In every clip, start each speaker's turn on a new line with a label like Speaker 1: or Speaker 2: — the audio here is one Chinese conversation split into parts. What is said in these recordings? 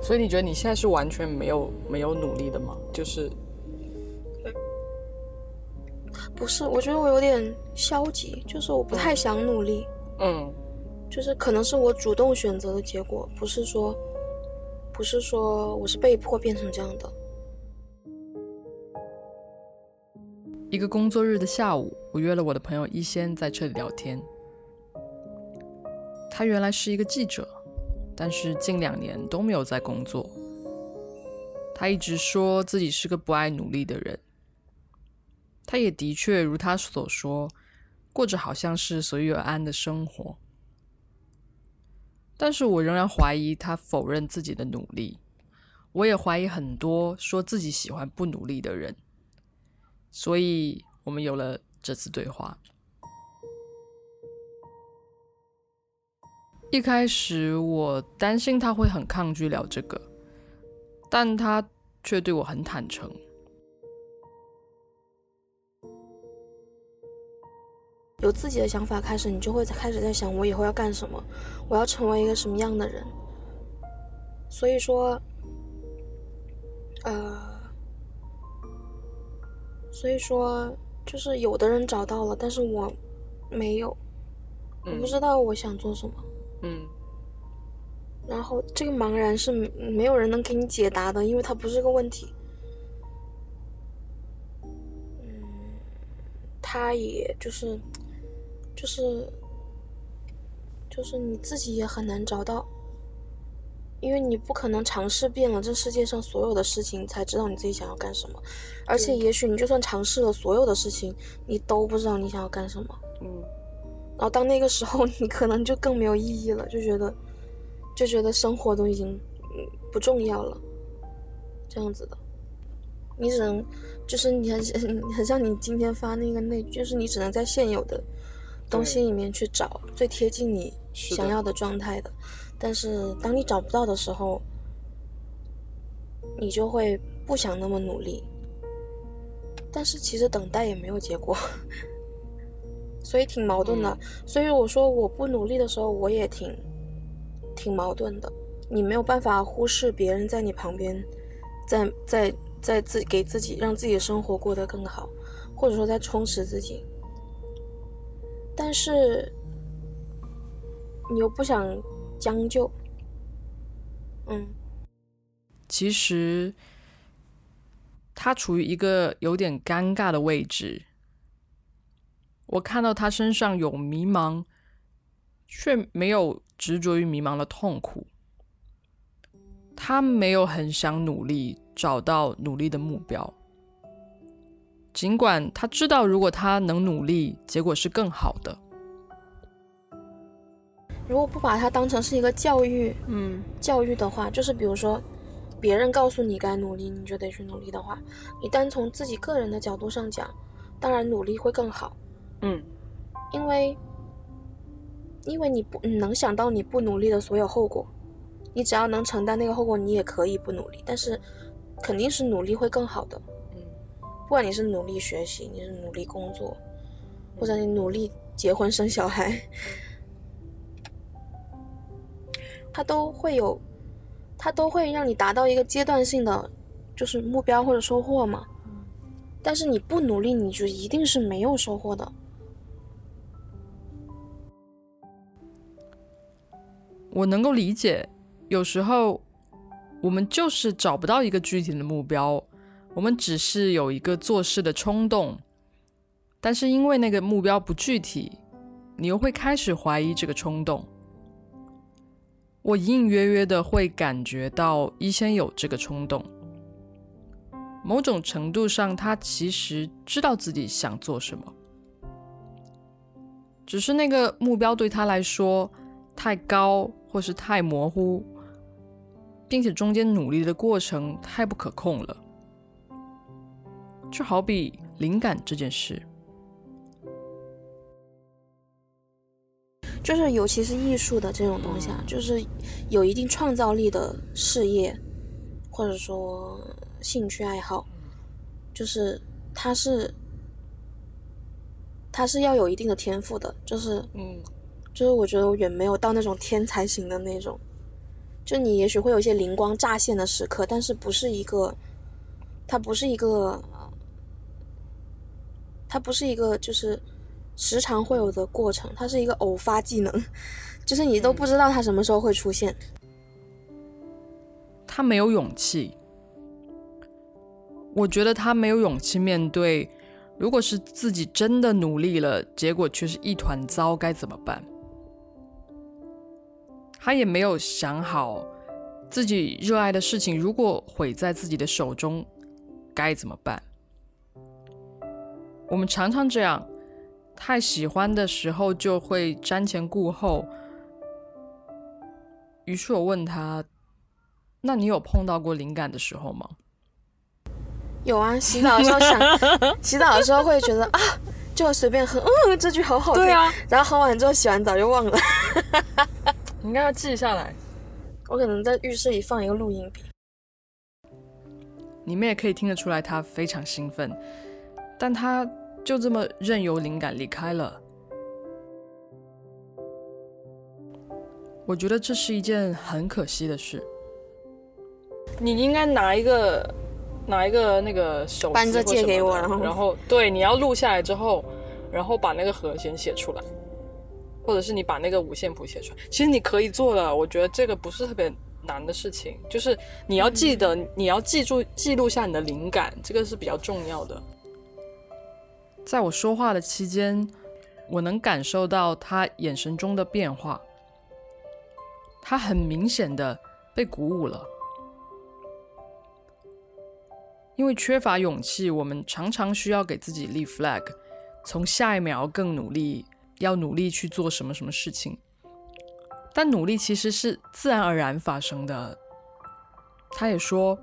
Speaker 1: 所以你觉得你现在是完全没有没有努力的吗？就是
Speaker 2: 不是，我觉得我有点消极，就是我不太想努力，
Speaker 1: 嗯
Speaker 2: 就是可能是我主动选择的结果，不是说，不是说我是被迫变成这样的。
Speaker 1: 一个工作日的下午，我约了我的朋友一仙在这里聊天。他原来是一个记者，但是近两年都没有在工作。他一直说自己是个不爱努力的人。他也的确如他所说，过着好像是随遇而安的生活。但是我仍然怀疑他否认自己的努力。我也怀疑很多说自己喜欢不努力的人。所以我们有了这次对话。一开始我担心他会很抗拒聊这个，但他却对我很坦诚。
Speaker 2: 有自己的想法开始，你就会开始在想我以后要干什么，我要成为一个什么样的人。所以说，呃。所以说，就是有的人找到了，但是我没有，我不知道我想做什么。
Speaker 1: 嗯。
Speaker 2: 然后这个茫然是没有人能给你解答的，因为它不是个问题。嗯，他也就是，就是，就是你自己也很难找到。因为你不可能尝试遍了这世界上所有的事情才知道你自己想要干什么，而且也许你就算尝试了所有的事情，你都不知道你想要干什么。
Speaker 1: 嗯，
Speaker 2: 然后到那个时候，你可能就更没有意义了，就觉得，就觉得生活都已经嗯不重要了，这样子的，你只能就是你很 很像你今天发那个那，就是你只能在现有的东西里面去找最贴近你想要的状态的。但是当你找不到的时候，你就会不想那么努力。但是其实等待也没有结果，所以挺矛盾的。所以我说我不努力的时候，我也挺挺矛盾的。你没有办法忽视别人在你旁边，在在在自给自己让自己的生活过得更好，或者说在充实自己。但是你又不想。将就，嗯，
Speaker 1: 其实他处于一个有点尴尬的位置。我看到他身上有迷茫，却没有执着于迷茫的痛苦。他没有很想努力找到努力的目标，尽管他知道，如果他能努力，结果是更好的。
Speaker 2: 如果不把它当成是一个教育，
Speaker 1: 嗯，
Speaker 2: 教育的话，就是比如说，别人告诉你该努力，你就得去努力的话，你单从自己个人的角度上讲，当然努力会更好，
Speaker 1: 嗯，
Speaker 2: 因为，因为你不你能想到你不努力的所有后果，你只要能承担那个后果，你也可以不努力，但是肯定是努力会更好的，
Speaker 1: 嗯，
Speaker 2: 不管你是努力学习，你是努力工作，或者你努力结婚生小孩。它都会有，它都会让你达到一个阶段性的，就是目标或者收获嘛。但是你不努力，你就一定是没有收获的。
Speaker 1: 我能够理解，有时候我们就是找不到一个具体的目标，我们只是有一个做事的冲动，但是因为那个目标不具体，你又会开始怀疑这个冲动。我隐隐约约的会感觉到一仙有这个冲动，某种程度上，他其实知道自己想做什么，只是那个目标对他来说太高，或是太模糊，并且中间努力的过程太不可控了。就好比灵感这件事。
Speaker 2: 就是尤其是艺术的这种东西啊，就是有一定创造力的事业，或者说兴趣爱好，就是它是它是要有一定的天赋的，就是
Speaker 1: 嗯，
Speaker 2: 就是我觉得我远没有到那种天才型的那种，就你也许会有一些灵光乍现的时刻，但是不是一个，它不是一个，它不是一个就是时常会有的过程，它是一个偶发技能，就是你都不知道它什么时候会出现。
Speaker 1: 他没有勇气，我觉得他没有勇气面对，如果是自己真的努力了，结果却是一团糟，该怎么办？他也没有想好自己热爱的事情，如果毁在自己的手中，该怎么办？我们常常这样，太喜欢的时候就会瞻前顾后。于是我问他：“那你有碰到过灵感的时候吗？”
Speaker 2: 有啊，洗澡的时候想，洗澡的时候会觉得啊，就随便哼，嗯，这句好好听。
Speaker 1: 对啊，
Speaker 2: 然后哼完之后洗完澡就忘了。
Speaker 1: 你应该要记下来。
Speaker 2: 我可能在浴室里放一个录音笔。
Speaker 1: 你们也可以听得出来，他非常兴奋，但他就这么任由灵感离开了。我觉得这是一件很可惜的事。你应该拿一个拿一个那个手
Speaker 2: 搬着借给我，
Speaker 1: 然后然后对，你要录下来之后，然后把那个和弦写出来。或者是你把那个五线谱写出来，其实你可以做的。我觉得这个不是特别难的事情，就是你要记得，你要记住记录下你的灵感，这个是比较重要的。在我说话的期间，我能感受到他眼神中的变化，他很明显的被鼓舞了。因为缺乏勇气，我们常常需要给自己立 flag，从下一秒更努力。要努力去做什么什么事情，但努力其实是自然而然发生的。他也说，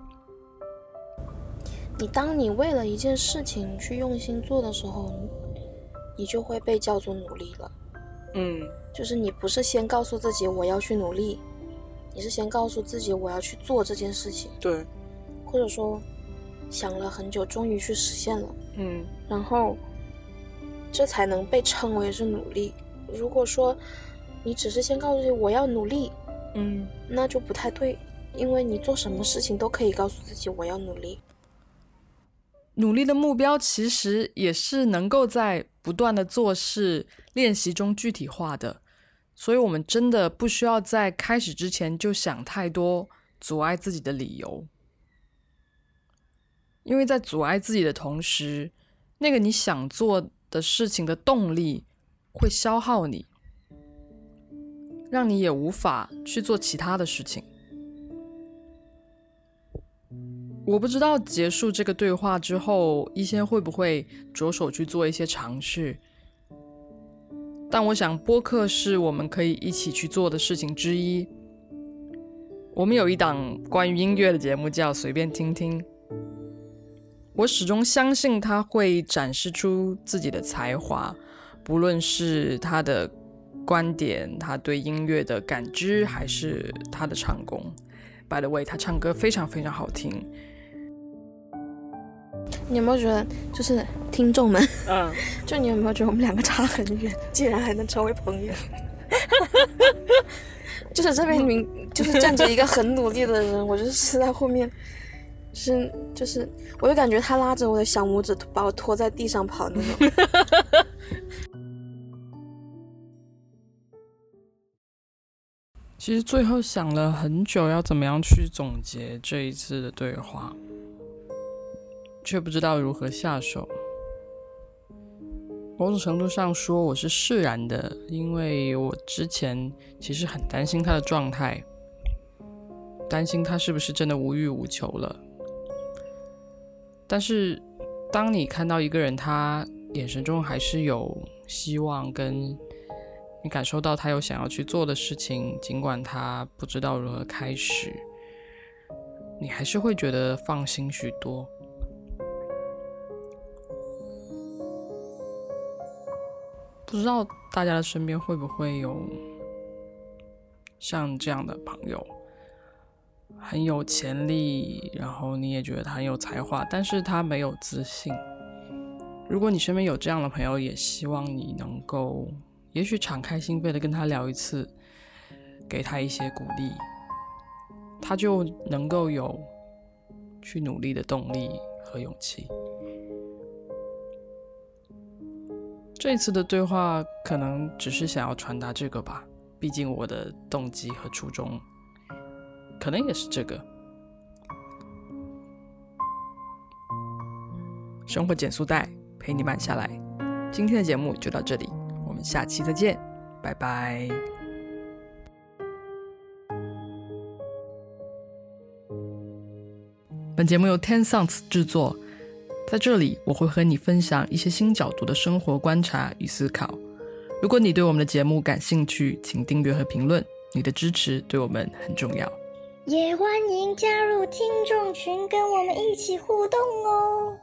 Speaker 2: 你当你为了一件事情去用心做的时候，你就会被叫做努力了。
Speaker 1: 嗯，
Speaker 2: 就是你不是先告诉自己我要去努力，你是先告诉自己我要去做这件事情。
Speaker 1: 对，
Speaker 2: 或者说想了很久，终于去实现了。
Speaker 1: 嗯，
Speaker 2: 然后。这才能被称为是努力。如果说你只是先告诉自己我要努力，
Speaker 1: 嗯，
Speaker 2: 那就不太对，因为你做什么事情都可以告诉自己我要努力。
Speaker 1: 努力的目标其实也是能够在不断的做事练习中具体化的，所以我们真的不需要在开始之前就想太多阻碍自己的理由，因为在阻碍自己的同时，那个你想做。的事情的动力会消耗你，让你也无法去做其他的事情。我不知道结束这个对话之后，一仙会不会着手去做一些尝试，但我想播客是我们可以一起去做的事情之一。我们有一档关于音乐的节目，叫随便听听。我始终相信他会展示出自己的才华，不论是他的观点、他对音乐的感知，还是他的唱功。By the way，他唱歌非常非常好听。
Speaker 2: 你有没有觉得，就是听众们，
Speaker 1: 嗯，
Speaker 2: 就你有没有觉得我们两个差很远，竟然还能成为朋友？就是这边明，就是站着一个很努力的人，我就是在后面。是，就是，我就感觉他拉着我的小拇指，把我拖在地上跑那种。
Speaker 1: 其实最后想了很久，要怎么样去总结这一次的对话，却不知道如何下手。某种程度上说，我是释然的，因为我之前其实很担心他的状态，担心他是不是真的无欲无求了。但是，当你看到一个人，他眼神中还是有希望，跟你感受到他有想要去做的事情，尽管他不知道如何开始，你还是会觉得放心许多。不知道大家的身边会不会有像这样的朋友？很有潜力，然后你也觉得他很有才华，但是他没有自信。如果你身边有这样的朋友，也希望你能够，也许敞开心扉的跟他聊一次，给他一些鼓励，他就能够有去努力的动力和勇气。这次的对话可能只是想要传达这个吧，毕竟我的动机和初衷可能也是这个。生活减速带陪你慢下来。今天的节目就到这里，我们下期再见，拜拜。本节目由 Ten Sounds 制作。在这里，我会和你分享一些新角度的生活观察与思考。如果你对我们的节目感兴趣，请订阅和评论，你的支持对我们很重要。
Speaker 3: 也欢迎加入听众群，跟我们一起互动哦。